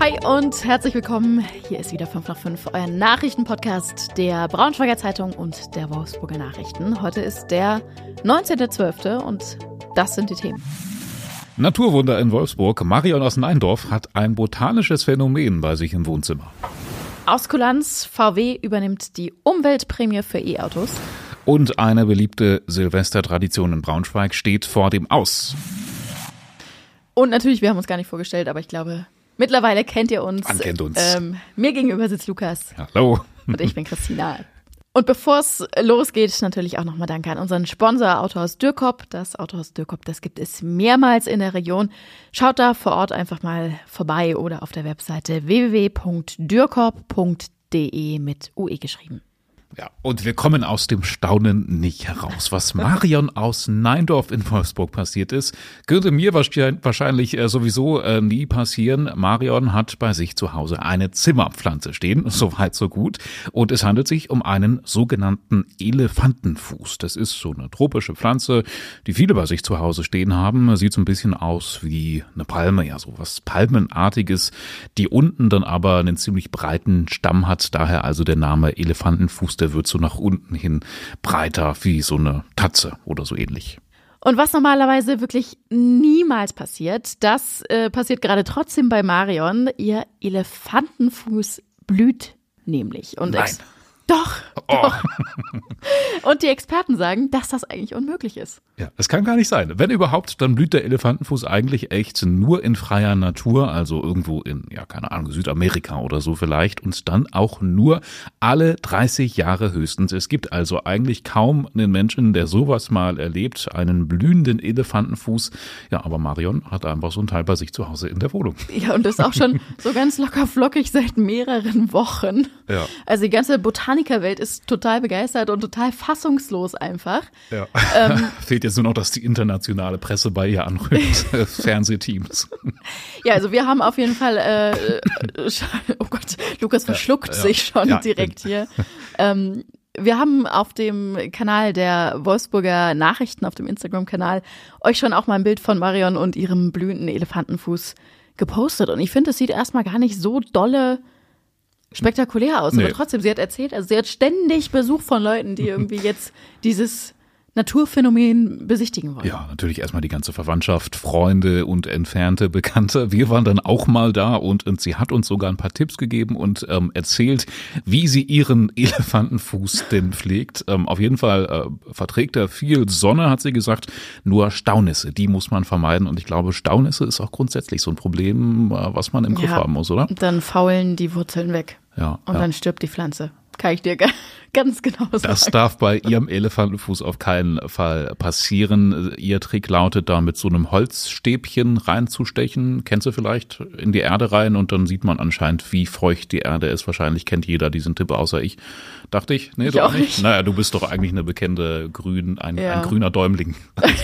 Hi und herzlich willkommen. Hier ist wieder 5 nach 5, euer Nachrichtenpodcast der Braunschweiger Zeitung und der Wolfsburger Nachrichten. Heute ist der 19.12. und das sind die Themen. Naturwunder in Wolfsburg. Marion aus Neindorf hat ein botanisches Phänomen bei sich im Wohnzimmer. Aus Kulanz, VW übernimmt die Umweltprämie für E-Autos. Und eine beliebte Silvestertradition in Braunschweig steht vor dem Aus. Und natürlich, wir haben uns gar nicht vorgestellt, aber ich glaube, mittlerweile kennt ihr uns. Man kennt uns. Ähm, mir gegenüber sitzt Lukas. Hallo. Und ich bin Christina. Und bevor es losgeht, natürlich auch nochmal Danke an unseren Sponsor Autohaus Dürkop. Das Autohaus Dürkop, das gibt es mehrmals in der Region. Schaut da vor Ort einfach mal vorbei oder auf der Webseite www.dürkop.de mit UE geschrieben. Ja, und wir kommen aus dem Staunen nicht heraus. Was Marion aus Neindorf in Wolfsburg passiert ist, könnte mir wahrscheinlich äh, sowieso äh, nie passieren. Marion hat bei sich zu Hause eine Zimmerpflanze stehen, soweit so gut. Und es handelt sich um einen sogenannten Elefantenfuß. Das ist so eine tropische Pflanze, die viele bei sich zu Hause stehen haben. Sieht so ein bisschen aus wie eine Palme, ja, so was Palmenartiges, die unten dann aber einen ziemlich breiten Stamm hat. Daher also der Name Elefantenfuß der wird so nach unten hin breiter wie so eine Tatze oder so ähnlich. Und was normalerweise wirklich niemals passiert, das äh, passiert gerade trotzdem bei Marion. Ihr Elefantenfuß blüht nämlich. Und Nein. Doch, Oh. doch. Und die Experten sagen, dass das eigentlich unmöglich ist. Ja, das kann gar nicht sein. Wenn überhaupt, dann blüht der Elefantenfuß eigentlich echt nur in freier Natur, also irgendwo in, ja, keine Ahnung, Südamerika oder so vielleicht und dann auch nur alle 30 Jahre höchstens. Es gibt also eigentlich kaum einen Menschen, der sowas mal erlebt, einen blühenden Elefantenfuß. Ja, aber Marion hat einfach so ein Teil bei sich zu Hause in der Wohnung. Ja, und das auch schon so ganz locker flockig seit mehreren Wochen. Ja. Also die ganze Botanikerwelt ist total begeistert und total fassungslos einfach. Ja. Fehlt jetzt nur noch, dass die internationale Presse bei ihr anrückt, Fernsehteams. Ja, also wir haben auf jeden Fall, äh, äh, oh Gott, Lukas verschluckt ja. sich schon Ja, direkt hier. Ähm, wir haben auf dem Kanal der Wolfsburger Nachrichten, auf dem Instagram-Kanal, euch schon auch mal ein Bild von Marion und ihrem blühenden Elefantenfuß gepostet. Und ich finde, es sieht erstmal gar nicht so dolle spektakulär aus. Nee. Aber trotzdem, sie hat erzählt, also sie hat ständig Besuch von Leuten, die irgendwie jetzt dieses Naturphänomen besichtigen wollen. Ja, natürlich erstmal die ganze Verwandtschaft, Freunde und entfernte Bekannte. Wir waren dann auch mal da und, und sie hat uns sogar ein paar Tipps gegeben und ähm, erzählt, wie sie ihren Elefantenfuß denn pflegt. Ähm, auf jeden Fall äh, verträgt er viel Sonne, hat sie gesagt, nur Staunisse, die muss man vermeiden. Und ich glaube, Staunisse ist auch grundsätzlich so ein Problem, äh, was man im Griff Ja. haben muss, oder? Dann faulen die Wurzeln weg. Ja. Und ja. dann stirbt die Pflanze. Kann ich dir ga- ganz genau sagen. Das darf bei ihrem Elefantenfuß auf keinen Fall passieren. Ihr Trick lautet da mit so einem Holzstäbchen reinzustechen. Kennst du vielleicht in die Erde rein und dann sieht man anscheinend, wie feucht die Erde ist. Wahrscheinlich kennt jeder diesen Tipp außer ich. Dachte ich. Nee, Ich du auch nicht. Naja, du bist doch eigentlich eine bekannte Grün, ein, Ja. ein grüner Däumling.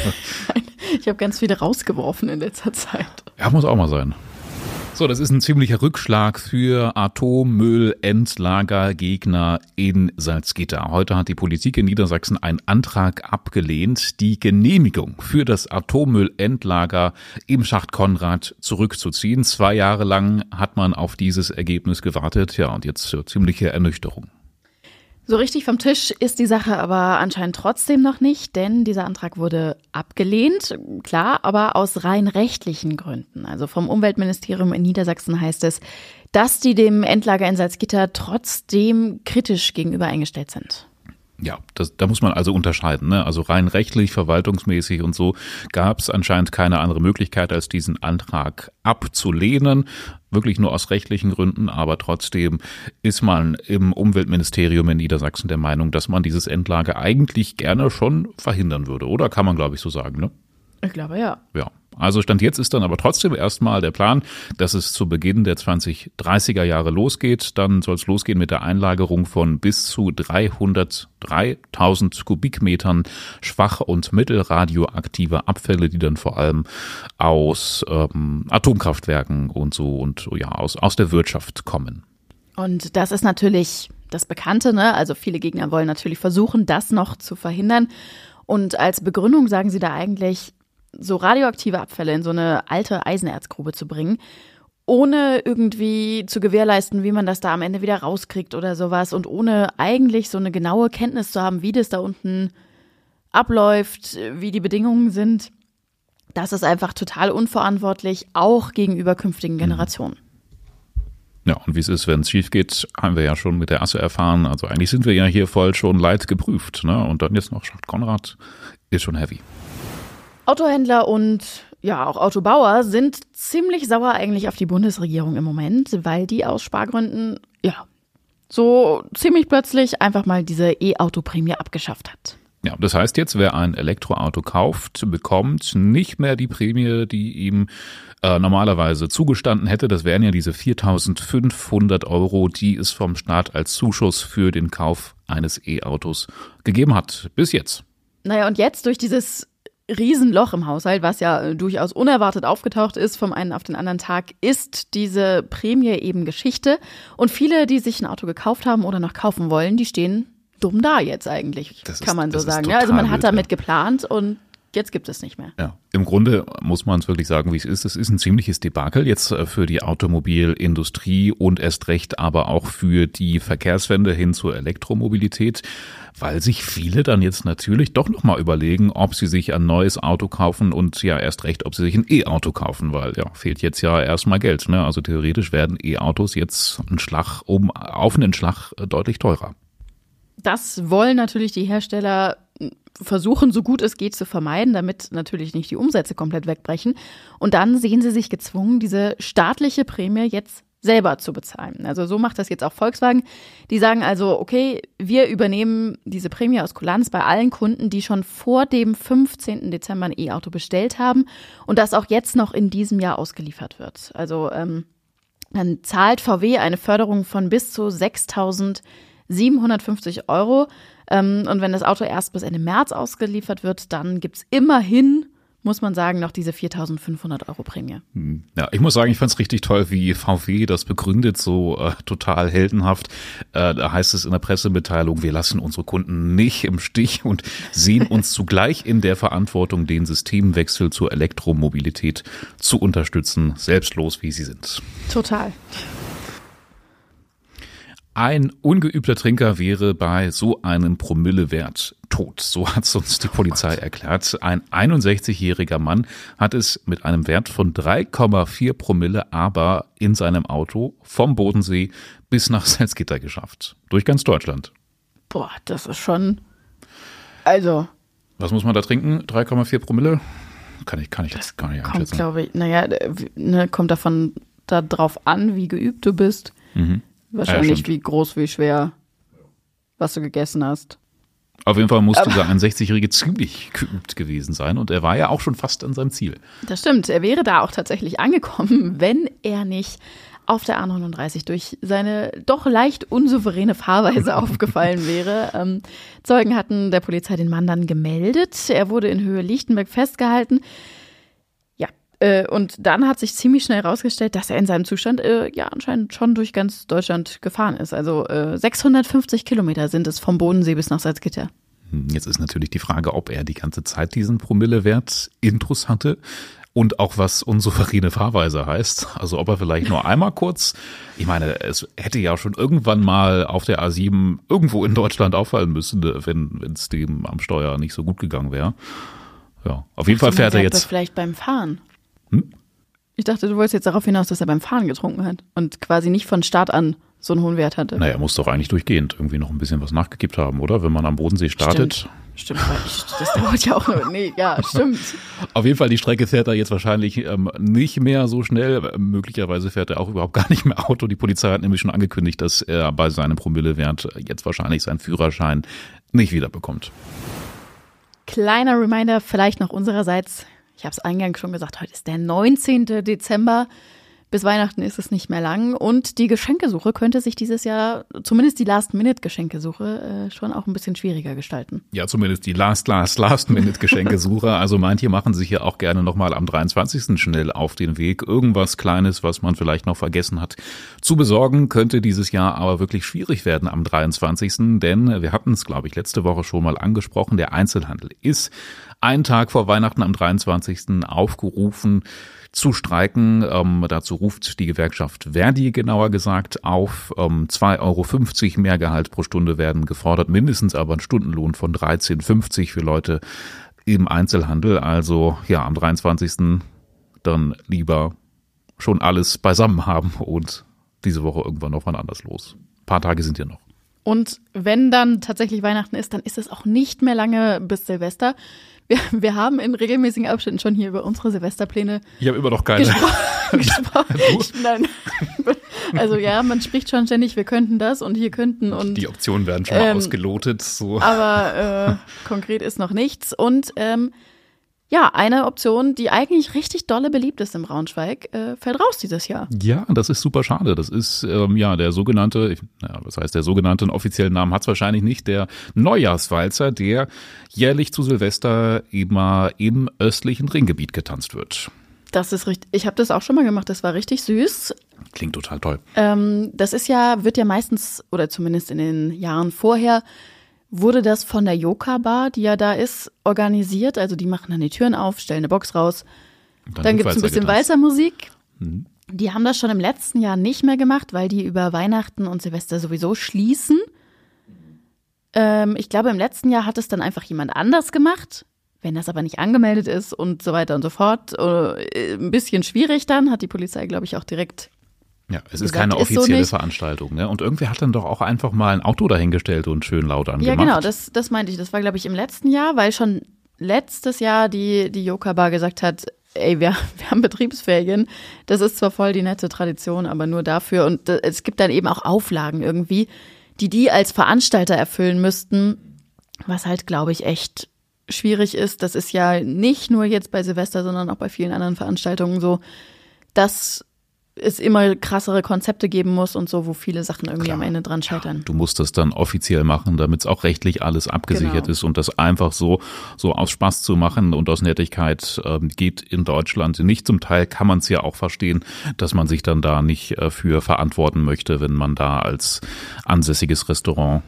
Ich habe ganz viele rausgeworfen in letzter Zeit. Ja, muss auch mal sein. So, das ist ein ziemlicher Rückschlag für Atommüllendlagergegner in Salzgitter. Heute hat die Politik in Niedersachsen einen Antrag abgelehnt, die Genehmigung für das Atommüllendlager im Schacht Konrad zurückzuziehen. Zwei Jahre lang hat man auf dieses Ergebnis gewartet. Ja, und jetzt ziemliche Ernüchterung. So richtig vom Tisch ist die Sache aber anscheinend trotzdem noch nicht, denn dieser Antrag wurde abgelehnt, klar, aber aus rein rechtlichen Gründen. Also vom Umweltministerium in Niedersachsen heißt es, dass die dem Endlager in Salzgitter trotzdem kritisch gegenüber eingestellt sind. Ja, das, da muss man also unterscheiden. Ne? Also rein rechtlich, verwaltungsmäßig und so gab es anscheinend keine andere Möglichkeit, als diesen Antrag abzulehnen. Wirklich nur aus rechtlichen Gründen, aber trotzdem ist man im Umweltministerium in Niedersachsen der Meinung, dass man dieses Endlager eigentlich gerne schon verhindern würde. Oder kann man, glaube ich, so sagen, ne? Ich glaube ja. Ja. Also Stand jetzt ist dann aber trotzdem erstmal der Plan, dass es zu Beginn der 2030er Jahre losgeht. Dann soll es losgehen mit der Einlagerung von bis zu 303.000 Kubikmetern schwach- und mittelradioaktive Abfälle, die dann vor allem aus ähm, Atomkraftwerken und so und ja aus, aus der Wirtschaft kommen. Und das ist natürlich das Bekannte, ne? Also viele Gegner wollen natürlich versuchen, das noch zu verhindern. Und als Begründung sagen sie da eigentlich, so radioaktive Abfälle in so eine alte Eisenerzgrube zu bringen, ohne irgendwie zu gewährleisten, wie man das da am Ende wieder rauskriegt oder sowas und ohne eigentlich so eine genaue Kenntnis zu haben, wie das da unten abläuft, wie die Bedingungen sind. Das ist einfach total unverantwortlich, auch gegenüber künftigen mhm. Generationen. Ja, und wie es ist, wenn es schief geht, haben wir ja schon mit der Asse erfahren. Also eigentlich sind wir ja hier voll schon leid geprüft. Ne? Und dann jetzt noch Schacht Konrad ist schon heavy. Autohändler und ja, auch Autobauer sind ziemlich sauer eigentlich auf die Bundesregierung im Moment, weil die aus Spargründen, ja, so ziemlich plötzlich einfach mal diese E-Auto-Prämie abgeschafft hat. Ja, das heißt jetzt, wer ein Elektroauto kauft, bekommt nicht mehr die Prämie, die ihm äh, normalerweise zugestanden hätte. Das wären ja diese 4.500 Euro, die es vom Staat als Zuschuss für den Kauf eines E-Autos gegeben hat. Bis jetzt. Naja, und jetzt durch dieses Riesenloch im Haushalt, was ja durchaus unerwartet aufgetaucht ist vom einen auf den anderen Tag, ist diese Prämie eben Geschichte. Und viele, die sich ein Auto gekauft haben oder noch kaufen wollen, die stehen dumm da jetzt eigentlich, das kann man so sagen. Ja, also man hat damit geplant und jetzt gibt es nicht mehr. Ja, im Grunde muss man es wirklich sagen, wie es ist. Es ist ein ziemliches Debakel jetzt äh, für die Automobilindustrie und erst recht aber auch für die Verkehrswende hin zur Elektromobilität, weil sich viele dann jetzt natürlich doch nochmal überlegen, ob sie sich ein neues Auto kaufen und ja erst recht, ob sie sich ein E-Auto kaufen, weil ja, fehlt jetzt ja erstmal Geld. Ne? Also theoretisch werden E-Autos jetzt einen Schlag um, auf einen Schlag äh, deutlich teurer. Das wollen natürlich die Hersteller versuchen, so gut es geht, zu vermeiden, damit natürlich nicht die Umsätze komplett wegbrechen. Und dann sehen sie sich gezwungen, diese staatliche Prämie jetzt selber zu bezahlen. Also so macht das jetzt auch Volkswagen. Die sagen also, okay, wir übernehmen diese Prämie aus Kulanz bei allen Kunden, die schon vor dem 15. Dezember ein E-Auto bestellt haben und das auch jetzt noch in diesem Jahr ausgeliefert wird. Also ähm, dann zahlt VW eine Förderung von bis zu 6.000 750 Euro. Ähm, und wenn das Auto erst bis Ende März ausgeliefert wird, dann gibt es immerhin muss man sagen, noch diese 4.500 Euro Prämie. Hm. Ja, ich muss sagen, ich fand es richtig toll, wie VW das begründet, so äh, total heldenhaft. Äh, da heißt es in der Pressemitteilung, wir lassen unsere Kunden nicht im Stich und sehen uns zugleich in der Verantwortung, den Systemwechsel zur Elektromobilität zu unterstützen, selbstlos wie sie sind. Total. Ein ungeübter Trinker wäre bei so einem Promillewert tot. So hat es uns die Polizei erklärt. Ein 61-jähriger Mann hat es mit einem Wert von 3,4 Promille aber in seinem Auto vom Bodensee bis nach Salzgitter geschafft. Durch ganz Deutschland. Boah, das ist schon. Also. Was muss man da trinken? 3,4 Promille? Kann ich, kann ich das gar nicht einschätzen. Kommt, glaube ich, naja, ne, kommt davon darauf an, wie geübt du bist. Mhm. Wahrscheinlich ja, wie groß, wie schwer, was du gegessen hast. Auf jeden Fall musste der 61-Jährige ziemlich geübt gewesen sein und er war ja auch schon fast an seinem Ziel. Das stimmt, er wäre da auch tatsächlich angekommen, wenn er nicht auf der A39 durch seine doch leicht unsouveräne Fahrweise aufgefallen wäre. Ähm, Zeugen hatten der Polizei den Mann dann gemeldet. Er wurde in Höhe Lichtenberg festgehalten. Äh, und dann hat sich ziemlich schnell herausgestellt, dass er in seinem Zustand äh, ja anscheinend schon durch ganz Deutschland gefahren ist. Also äh, 650 Kilometer sind es vom Bodensee bis nach Salzgitter. Hm, jetzt ist natürlich die Frage, ob er die ganze Zeit diesen Promillewert Intrus hatte und auch was unsouveräne Fahrweise heißt. Also ob er vielleicht nur einmal kurz, ich meine, es hätte ja schon irgendwann mal auf der A7 irgendwo in Deutschland auffallen müssen, wenn es dem am Steuer nicht so gut gegangen wäre. Ja, auf jeden Ach, Fall fährt er jetzt. Vielleicht beim Fahren. Hm? Ich dachte, du wolltest jetzt darauf hinaus, dass er beim Fahren getrunken hat und quasi nicht von Start an so einen hohen Wert hatte. Naja, muss doch eigentlich durchgehend irgendwie noch ein bisschen was nachgekippt haben, oder? Wenn man am Bodensee startet. Stimmt. Stimmt, das dauert ja auch. Nee, ja, stimmt. Auf jeden Fall, die Strecke fährt er jetzt wahrscheinlich ähm, nicht mehr so schnell. Möglicherweise fährt er auch überhaupt gar nicht mehr Auto. Die Polizei hat nämlich schon angekündigt, dass er bei seinem Promillewert jetzt wahrscheinlich seinen Führerschein nicht wiederbekommt. Kleiner Reminder vielleicht noch unsererseits. Ich habe es eingangs schon gesagt, heute ist der 19. Dezember. Bis Weihnachten ist es nicht mehr lang und die Geschenkesuche könnte sich dieses Jahr, zumindest die Last-Minute-Geschenkesuche, äh, schon auch ein bisschen schwieriger gestalten. Ja, zumindest die Last, Last, Last-Minute-Geschenkesuche. also manche machen sich ja auch gerne nochmal am 23. schnell auf den Weg. Irgendwas Kleines, was man vielleicht noch vergessen hat, zu besorgen, könnte dieses Jahr aber wirklich schwierig werden am 23. Denn wir hatten es, glaube ich, letzte Woche schon mal angesprochen, der Einzelhandel ist einen Tag vor Weihnachten am 23. aufgerufen zu streiken. Ähm, dazu ruft die Gewerkschaft Verdi genauer gesagt auf. Ähm, 2,50 Euro mehr Gehalt pro Stunde werden gefordert, mindestens aber ein Stundenlohn von 13,50 für Leute im Einzelhandel. Also ja, am 23. dann lieber schon alles beisammen haben und diese Woche irgendwann noch wann anders los. Ein paar Tage sind ja noch. Und wenn dann tatsächlich Weihnachten ist, dann ist es auch nicht mehr lange bis Silvester. Wir, wir haben in regelmäßigen Abständen schon hier über unsere Silvesterpläne. Ich habe immer noch keine. Gespro ich, nein. Also ja, man spricht schon ständig, wir könnten das und hier könnten und. Die Optionen werden schon mal ähm, ausgelotet. So. Aber äh, konkret ist noch nichts. Und ähm, ja, eine Option, die eigentlich richtig dolle beliebt ist im Braunschweig, äh, fällt raus dieses Jahr. Ja, das ist super schade. Das ist ähm, ja der sogenannte, ja, was heißt der sogenannte, einen offiziellen Namen hat es wahrscheinlich nicht, der Neujahrswalzer, der jährlich zu Silvester immer im östlichen Ringgebiet getanzt wird. Das ist richtig. Ich habe das auch schon mal gemacht. Das war richtig süß. Klingt total toll. Ähm, das ist ja, wird ja meistens, oder zumindest in den Jahren vorher, wurde das von der Yoka Bar, die ja da ist, organisiert. Also die machen dann die Türen auf, stellen eine Box raus. Dann, dann gibt es ein bisschen Walzermusik. Mhm. Die haben das schon im letzten Jahr nicht mehr gemacht, weil die über Weihnachten und Silvester sowieso schließen. Ähm, ich glaube, im letzten Jahr hat es dann einfach jemand anders gemacht. Wenn das aber nicht angemeldet ist und so weiter und so fort, äh, ein bisschen schwierig dann, hat die Polizei, glaube ich, auch direkt ja, es ist keine offizielle ist so Veranstaltung, ne? Und irgendwer hat dann doch auch einfach mal ein Auto dahingestellt und schön laut angemacht. Ja, genau, das, das meinte ich. Das war, glaube ich, im letzten Jahr, weil schon letztes Jahr die, die Yoka Bar gesagt hat, ey, wir, wir haben Betriebsferien. Das ist zwar voll die nette Tradition, aber nur dafür. Und es gibt dann eben auch Auflagen irgendwie, die die als Veranstalter erfüllen müssten, was halt, glaube ich, echt schwierig ist. Das ist ja nicht nur jetzt bei Silvester, sondern auch bei vielen anderen Veranstaltungen so, dass es immer krassere Konzepte geben muss und so, wo viele Sachen irgendwie Klar. am Ende dran scheitern. Ja, du musst das dann offiziell machen, damit es auch rechtlich alles abgesichert genau. ist und das einfach so, so aus Spaß zu machen und aus Nettigkeit äh, geht in Deutschland nicht. Zum Teil kann man es ja auch verstehen, dass man sich dann da nicht äh, für verantworten möchte, wenn man da als ansässiges Restaurant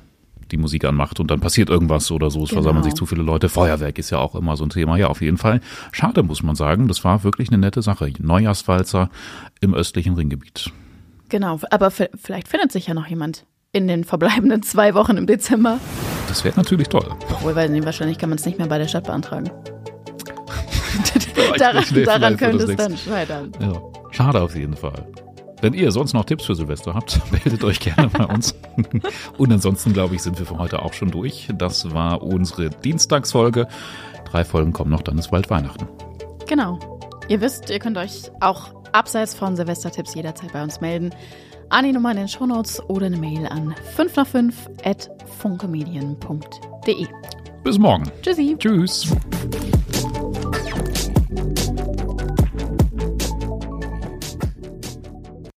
die Musik anmacht und dann passiert irgendwas oder so. Es genau. versammeln sich zu viele Leute. Feuerwerk ist ja auch immer so ein Thema. Ja, auf jeden Fall. Schade, muss man sagen. Das war wirklich eine nette Sache. Neujahrswalzer im östlichen Ringgebiet. Genau, aber vielleicht findet sich ja noch jemand in den verbleibenden zwei Wochen im Dezember. Das wäre natürlich toll. Obwohl, weil wahrscheinlich kann man es nicht mehr bei der Stadt beantragen. daran, daran könnte es dann scheitern. Ja. Schade auf jeden Fall. Wenn ihr sonst noch Tipps für Silvester habt, meldet euch gerne bei uns. Und ansonsten, glaube ich, sind wir für heute auch schon durch. Das war unsere Dienstagsfolge. Drei Folgen kommen noch, dann ist bald Weihnachten. Genau. Ihr wisst, ihr könnt euch auch abseits von Silvestertipps jederzeit bei uns melden. An die Nummer in den Shownotes oder eine Mail an 5 nach 5 at funkemedien.de. Bis morgen. Tschüssi. Tschüss.